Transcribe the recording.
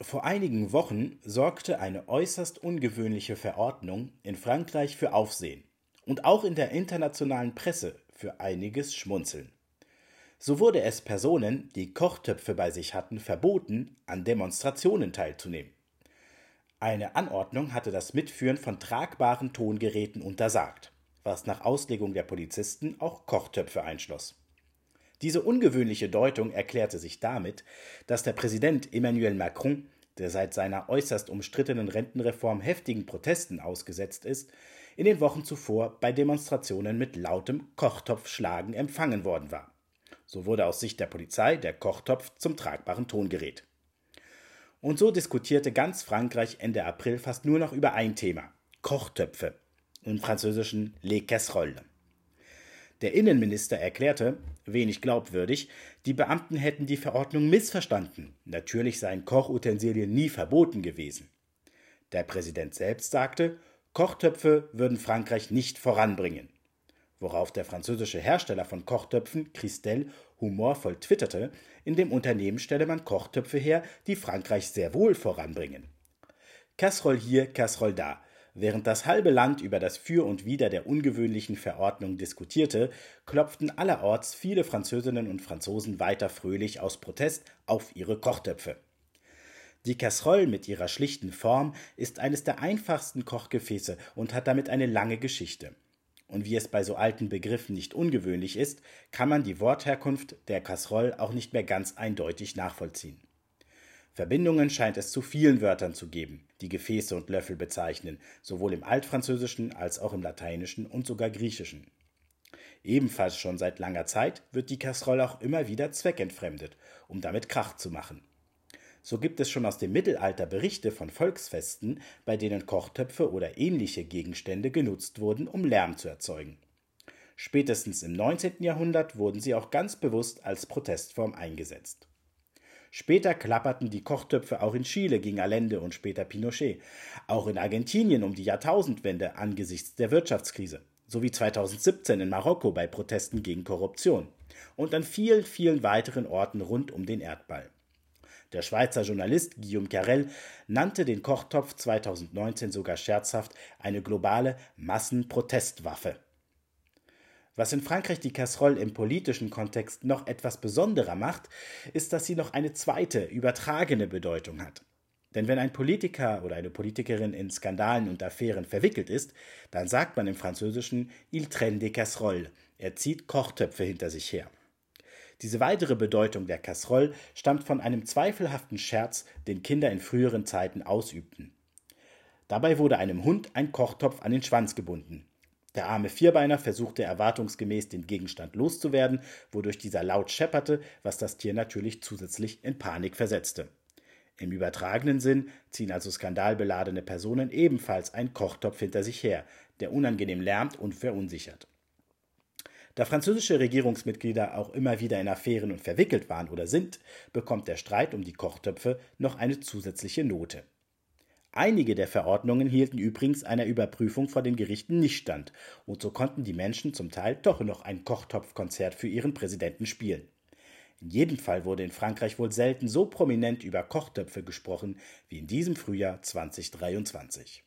Vor einigen Wochen sorgte eine äußerst ungewöhnliche Verordnung in Frankreich für Aufsehen und auch in der internationalen Presse für einiges Schmunzeln. So wurde es Personen, die Kochtöpfe bei sich hatten, verboten, an Demonstrationen teilzunehmen. Eine Anordnung hatte das Mitführen von tragbaren Tongeräten untersagt, was nach Auslegung der Polizisten auch Kochtöpfe einschloss. Diese ungewöhnliche Deutung erklärte sich damit, dass der Präsident Emmanuel Macron, der seit seiner äußerst umstrittenen Rentenreform heftigen Protesten ausgesetzt ist, in den Wochen zuvor bei Demonstrationen mit lautem Kochtopfschlagen empfangen worden war. So wurde aus Sicht der Polizei der Kochtopf zum tragbaren Tongerät. Und so diskutierte ganz Frankreich Ende April fast nur noch über ein Thema: Kochtöpfe, im Französischen les casseroles. Der Innenminister erklärte, wenig glaubwürdig, die Beamten hätten die Verordnung missverstanden. Natürlich seien Kochutensilien nie verboten gewesen. Der Präsident selbst sagte, Kochtöpfe würden Frankreich nicht voranbringen. Worauf der französische Hersteller von Kochtöpfen, Christelle, humorvoll twitterte, in dem Unternehmen stelle man Kochtöpfe her, die Frankreich sehr wohl voranbringen. Casserole hier, Casserole da. Während das halbe Land über das Für und Wider der ungewöhnlichen Verordnung diskutierte, klopften allerorts viele Französinnen und Franzosen weiter fröhlich aus Protest auf ihre Kochtöpfe. Die Casserole mit ihrer schlichten Form ist eines der einfachsten Kochgefäße und hat damit eine lange Geschichte. Und wie es bei so alten Begriffen nicht ungewöhnlich ist, kann man die Wortherkunft der Casserole auch nicht mehr ganz eindeutig nachvollziehen. Verbindungen scheint es zu vielen Wörtern zu geben, die Gefäße und Löffel bezeichnen, sowohl im Altfranzösischen als auch im Lateinischen und sogar Griechischen. Ebenfalls schon seit langer Zeit wird die Kasserolle auch immer wieder zweckentfremdet, um damit Krach zu machen. So gibt es schon aus dem Mittelalter Berichte von Volksfesten, bei denen Kochtöpfe oder ähnliche Gegenstände genutzt wurden, um Lärm zu erzeugen. Spätestens im 19. Jahrhundert wurden sie auch ganz bewusst als Protestform eingesetzt. Später klapperten die Kochtöpfe auch in Chile gegen Allende und später Pinochet, auch in Argentinien um die Jahrtausendwende angesichts der Wirtschaftskrise, sowie 2017 in Marokko bei Protesten gegen Korruption und an vielen, vielen weiteren Orten rund um den Erdball. Der Schweizer Journalist Guillaume Carrel nannte den Kochtopf 2019 sogar scherzhaft eine globale Massenprotestwaffe. Was in Frankreich die Casserole im politischen Kontext noch etwas besonderer macht, ist, dass sie noch eine zweite, übertragene Bedeutung hat. Denn wenn ein Politiker oder eine Politikerin in Skandalen und Affären verwickelt ist, dann sagt man im Französischen Il traîne des casseroles, er zieht Kochtöpfe hinter sich her. Diese weitere Bedeutung der Casserole stammt von einem zweifelhaften Scherz, den Kinder in früheren Zeiten ausübten. Dabei wurde einem Hund ein Kochtopf an den Schwanz gebunden. Der arme Vierbeiner versuchte erwartungsgemäß den Gegenstand loszuwerden, wodurch dieser laut schepperte, was das Tier natürlich zusätzlich in Panik versetzte. Im übertragenen Sinn ziehen also skandalbeladene Personen ebenfalls einen Kochtopf hinter sich her, der unangenehm lärmt und verunsichert. Da französische Regierungsmitglieder auch immer wieder in Affären und verwickelt waren oder sind, bekommt der Streit um die Kochtöpfe noch eine zusätzliche Note. Einige der Verordnungen hielten übrigens einer Überprüfung vor den Gerichten nicht stand, und so konnten die Menschen zum Teil doch noch ein Kochtopfkonzert für ihren Präsidenten spielen. In jedem Fall wurde in Frankreich wohl selten so prominent über Kochtöpfe gesprochen wie in diesem Frühjahr 2023.